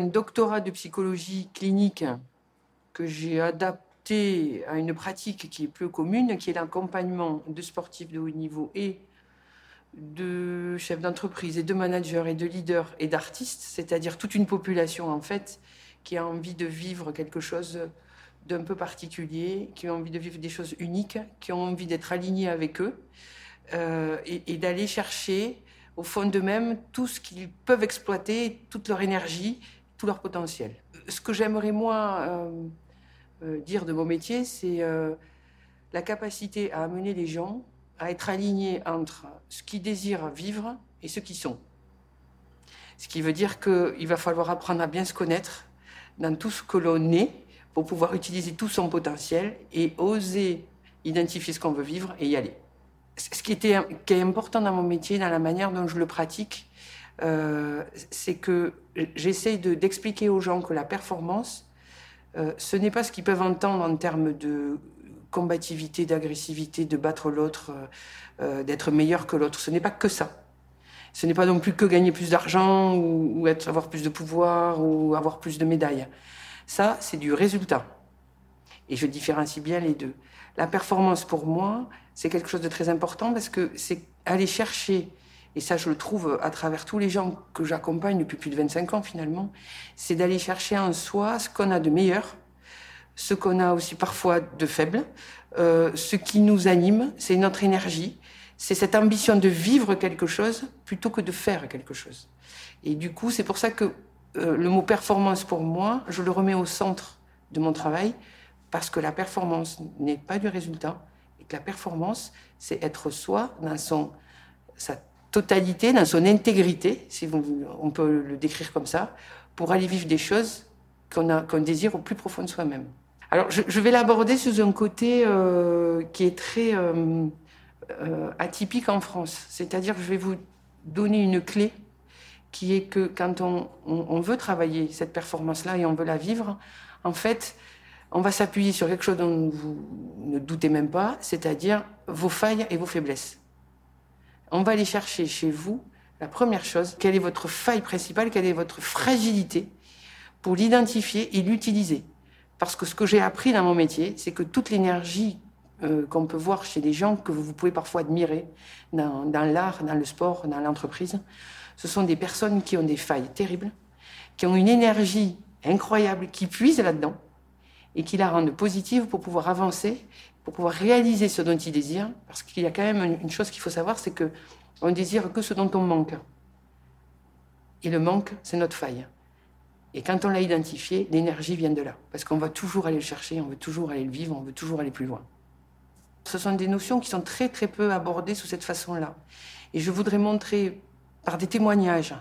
un doctorat de psychologie clinique que j'ai adapté à une pratique qui est peu commune, qui est l'accompagnement de sportifs de haut niveau et de chefs d'entreprise et de managers et de leaders et d'artistes, c'est-à-dire toute une population en fait qui a envie de vivre quelque chose d'un peu particulier, qui a envie de vivre des choses uniques, qui ont envie d'être alignés avec eux euh, et d'aller chercher au fond d'eux-mêmes tout ce qu'ils peuvent exploiter, toute leur énergie, tout leur potentiel. Ce que j'aimerais moi euh, euh, dire de mon métier, c'est euh, la capacité à amener les gens à être alignés entre ce qu'ils désirent vivre et ce qu'ils sont. Ce qui veut dire qu'il va falloir apprendre à bien se connaître dans tout ce que l'on est pour pouvoir utiliser tout son potentiel et oser identifier ce qu'on veut vivre et y aller. Ce qui, était, qui est important dans mon métier, dans la manière dont je le pratique, euh, c'est que j'essaye de- d'expliquer aux gens que la performance, euh, ce n'est pas ce qu'ils peuvent entendre en termes de combativité, d'agressivité, de battre l'autre, euh, d'être meilleur que l'autre. Ce n'est pas que ça. Ce n'est pas non plus que gagner plus d'argent ou, avoir plus de pouvoir ou avoir plus de médailles. Ça, c'est du résultat. Et je différencie bien les deux. La performance, pour moi, c'est quelque chose de très important parce que c'est aller chercher, et ça je le trouve à travers tous les gens que j'accompagne depuis plus de 25 ans finalement, c'est d'aller chercher en soi ce qu'on a de meilleur, ce qu'on a aussi parfois de faible, euh, ce qui nous anime, c'est notre énergie, c'est cette ambition de vivre quelque chose plutôt que de faire quelque chose. Et du coup, c'est pour ça que euh, le mot performance pour moi, je le remets au centre de mon travail, parce que la performance n'est pas du résultat, et que la performance, c'est être soi dans son, sa totalité, dans son intégrité, si on peut le décrire comme ça, pour aller vivre des choses qu'on qu'on désire au plus profond de soi-même. Alors, je, vais l'aborder sous un côté euh, qui est très euh, euh, atypique en France. C'est-à-dire je vais vous donner une clé qui est que quand on- on veut travailler cette performance-là et on veut la vivre, en fait, on va s'appuyer sur quelque chose dont vous ne doutez même pas, c'est-à-dire vos failles et vos faiblesses. On va aller chercher chez vous la première chose, quelle est votre faille principale, quelle est votre fragilité, pour l'identifier et l'utiliser. Parce que ce que j'ai appris dans mon métier, c'est que toute l'énergie euh, qu'on peut voir chez des gens que vous pouvez parfois admirer dans, l'art, dans le sport, dans l'entreprise, ce sont des personnes qui ont des failles terribles, qui ont une énergie incroyable, qui puisent là-dedans et qui la rendent positive pour pouvoir avancer, pour pouvoir réaliser ce dont ils désirent. Parce qu'il y a quand même une une chose qu'il faut savoir, c'est que on désire que ce dont on manque. Et le manque, c'est notre faille. Et quand on l'a identifié, l'énergie vient de là. Parce qu'on va toujours aller le chercher, on veut toujours aller le vivre, on veut toujours aller plus loin. Ce sont des notions qui sont très très peu abordées sous cette façon-là. Et je voudrais montrer par des témoignages,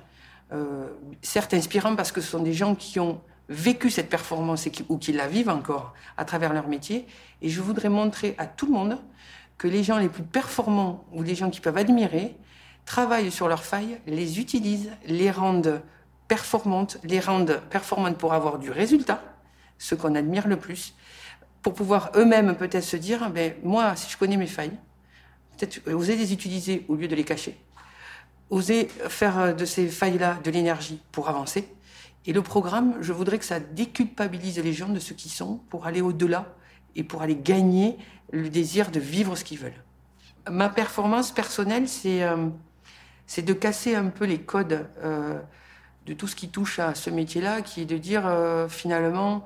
euh, certes inspirants parce que ce sont des gens qui ont vécu cette performance et qui, ou qui la vivent encore à travers leur métier. Et je voudrais montrer à tout le monde que les gens les plus performants ou les gens qui peuvent admirer travaillent sur leurs failles, les utilisent, les rendent performantes, les rendent performantes pour avoir du résultat, ce qu'on admire le plus, pour pouvoir eux-mêmes peut-être se dire, ben, moi, si je connais mes failles, peut-être oser les utiliser au lieu de les cacher, oser faire de ces failles-là de l'énergie pour avancer. Et le programme, je voudrais que ça déculpabilise les gens de ce qu'ils sont pour aller au-delà et pour aller gagner le désir de vivre ce qu'ils veulent. Ma performance personnelle, c'est euh, de casser un peu les codes euh, de tout ce qui touche à ce métier-là, qui est de dire euh, finalement,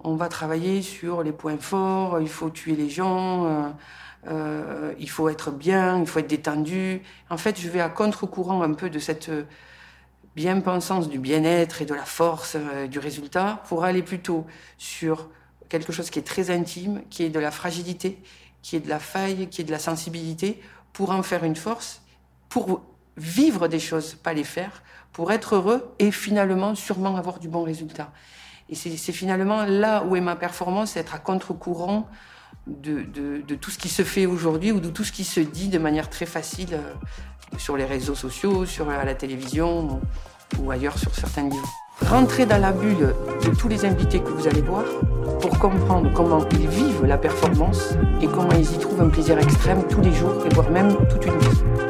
on va travailler sur les points forts, il faut tuer les gens, il faut être bien, il faut être détendu. En fait, je vais à contre-courant un peu de cette bien-pensance du bien-être et de la force euh, du résultat pour aller plutôt sur quelque chose qui est très intime, qui est de la fragilité, qui est de la faille, qui est de la sensibilité, pour en faire une force, pour vivre des choses, pas les faire, pour être heureux et finalement sûrement avoir du bon résultat. Et c'est finalement là où est ma performance, être à contre-courant de, tout ce qui se fait aujourd'hui ou de tout ce qui se dit de manière très facile euh, sur les réseaux sociaux, sur à la télévision ou ailleurs sur certains niveaux. Rentrez dans la bulle de tous les invités que vous allez voir pour comprendre comment ils vivent la performance et comment ils y trouvent un plaisir extrême tous les jours et voire même toute une vie.